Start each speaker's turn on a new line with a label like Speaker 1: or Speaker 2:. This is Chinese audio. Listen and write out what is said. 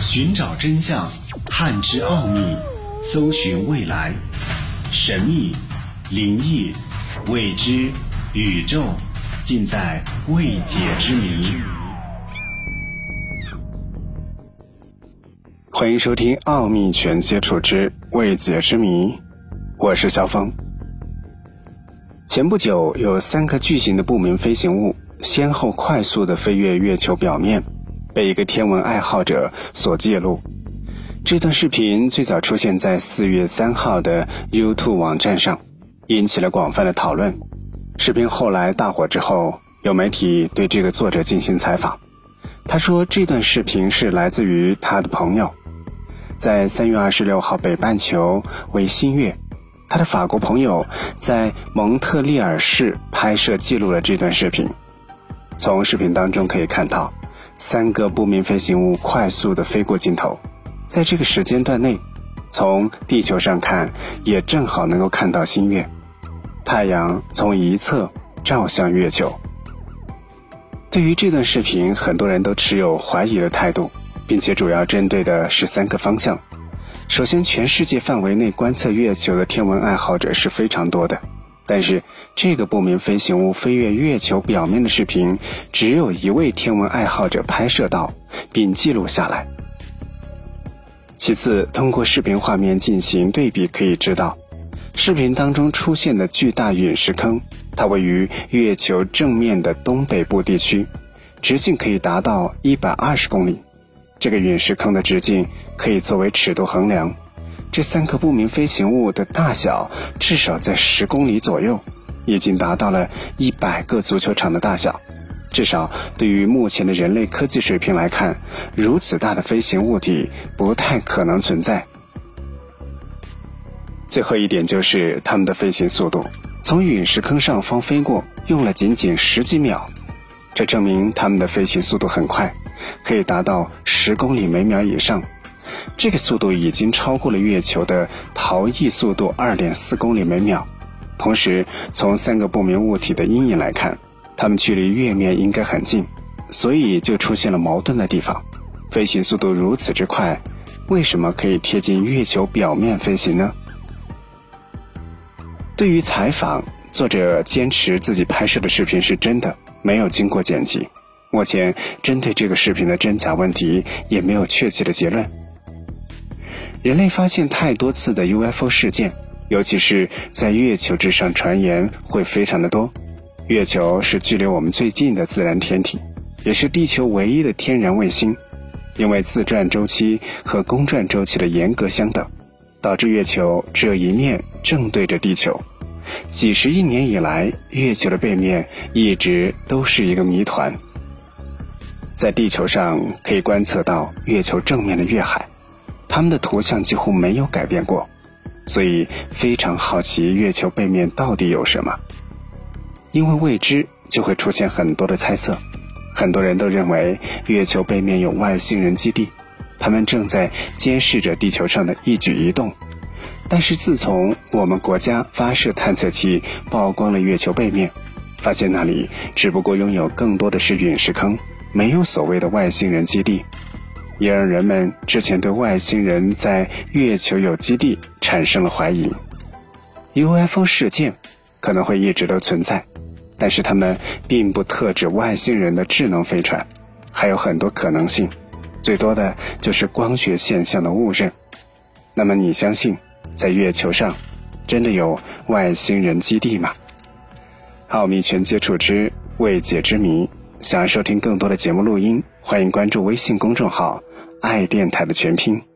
Speaker 1: 寻找真相，探知奥秘，搜寻未来，神秘、灵异、未知、宇宙，尽在未解之谜。
Speaker 2: 欢迎收听《奥秘全接触之未解之谜》，我是肖峰。前不久，有三个巨型的不明飞行物先后快速的飞越月球表面。被一个天文爱好者所记录，这段视频最早出现在四月三号的 YouTube 网站上，引起了广泛的讨论。视频后来大火之后，有媒体对这个作者进行采访。他说，这段视频是来自于他的朋友，在三月二十六号北半球为新月，他的法国朋友在蒙特利尔市拍摄记录了这段视频。从视频当中可以看到。三个不明飞行物快速的飞过镜头，在这个时间段内，从地球上看也正好能够看到新月。太阳从一侧照向月球。对于这段视频，很多人都持有怀疑的态度，并且主要针对的是三个方向。首先，全世界范围内观测月球的天文爱好者是非常多的。但是，这个不明飞行物飞越月球表面的视频，只有一位天文爱好者拍摄到并记录下来。其次，通过视频画面进行对比，可以知道，视频当中出现的巨大陨石坑，它位于月球正面的东北部地区，直径可以达到一百二十公里。这个陨石坑的直径可以作为尺度衡量。这三颗不明飞行物的大小至少在十公里左右，已经达到了一百个足球场的大小。至少对于目前的人类科技水平来看，如此大的飞行物体不太可能存在。最后一点就是它们的飞行速度，从陨石坑上方飞过用了仅仅十几秒，这证明它们的飞行速度很快，可以达到十公里每秒以上。这个速度已经超过了月球的逃逸速度二点四公里每秒。同时，从三个不明物体的阴影来看，它们距离月面应该很近，所以就出现了矛盾的地方。飞行速度如此之快，为什么可以贴近月球表面飞行呢？对于采访，作者坚持自己拍摄的视频是真的，没有经过剪辑。目前，针对这个视频的真假问题，也没有确切的结论。人类发现太多次的 UFO 事件，尤其是在月球之上，传言会非常的多。月球是距离我们最近的自然天体，也是地球唯一的天然卫星。因为自转周期和公转周期的严格相等，导致月球只有一面正对着地球。几十亿年以来，月球的背面一直都是一个谜团。在地球上可以观测到月球正面的月海。他们的图像几乎没有改变过，所以非常好奇月球背面到底有什么。因为未知，就会出现很多的猜测。很多人都认为月球背面有外星人基地，他们正在监视着地球上的一举一动。但是自从我们国家发射探测器曝光了月球背面，发现那里只不过拥有更多的是陨石坑，没有所谓的外星人基地。也让人们之前对外星人在月球有基地产生了怀疑。UFO 事件可能会一直都存在，但是它们并不特指外星人的智能飞船，还有很多可能性，最多的就是光学现象的误认。那么你相信在月球上真的有外星人基地吗？奥秘全接触之未解之谜，想要收听更多的节目录音，欢迎关注微信公众号。爱电台的全拼。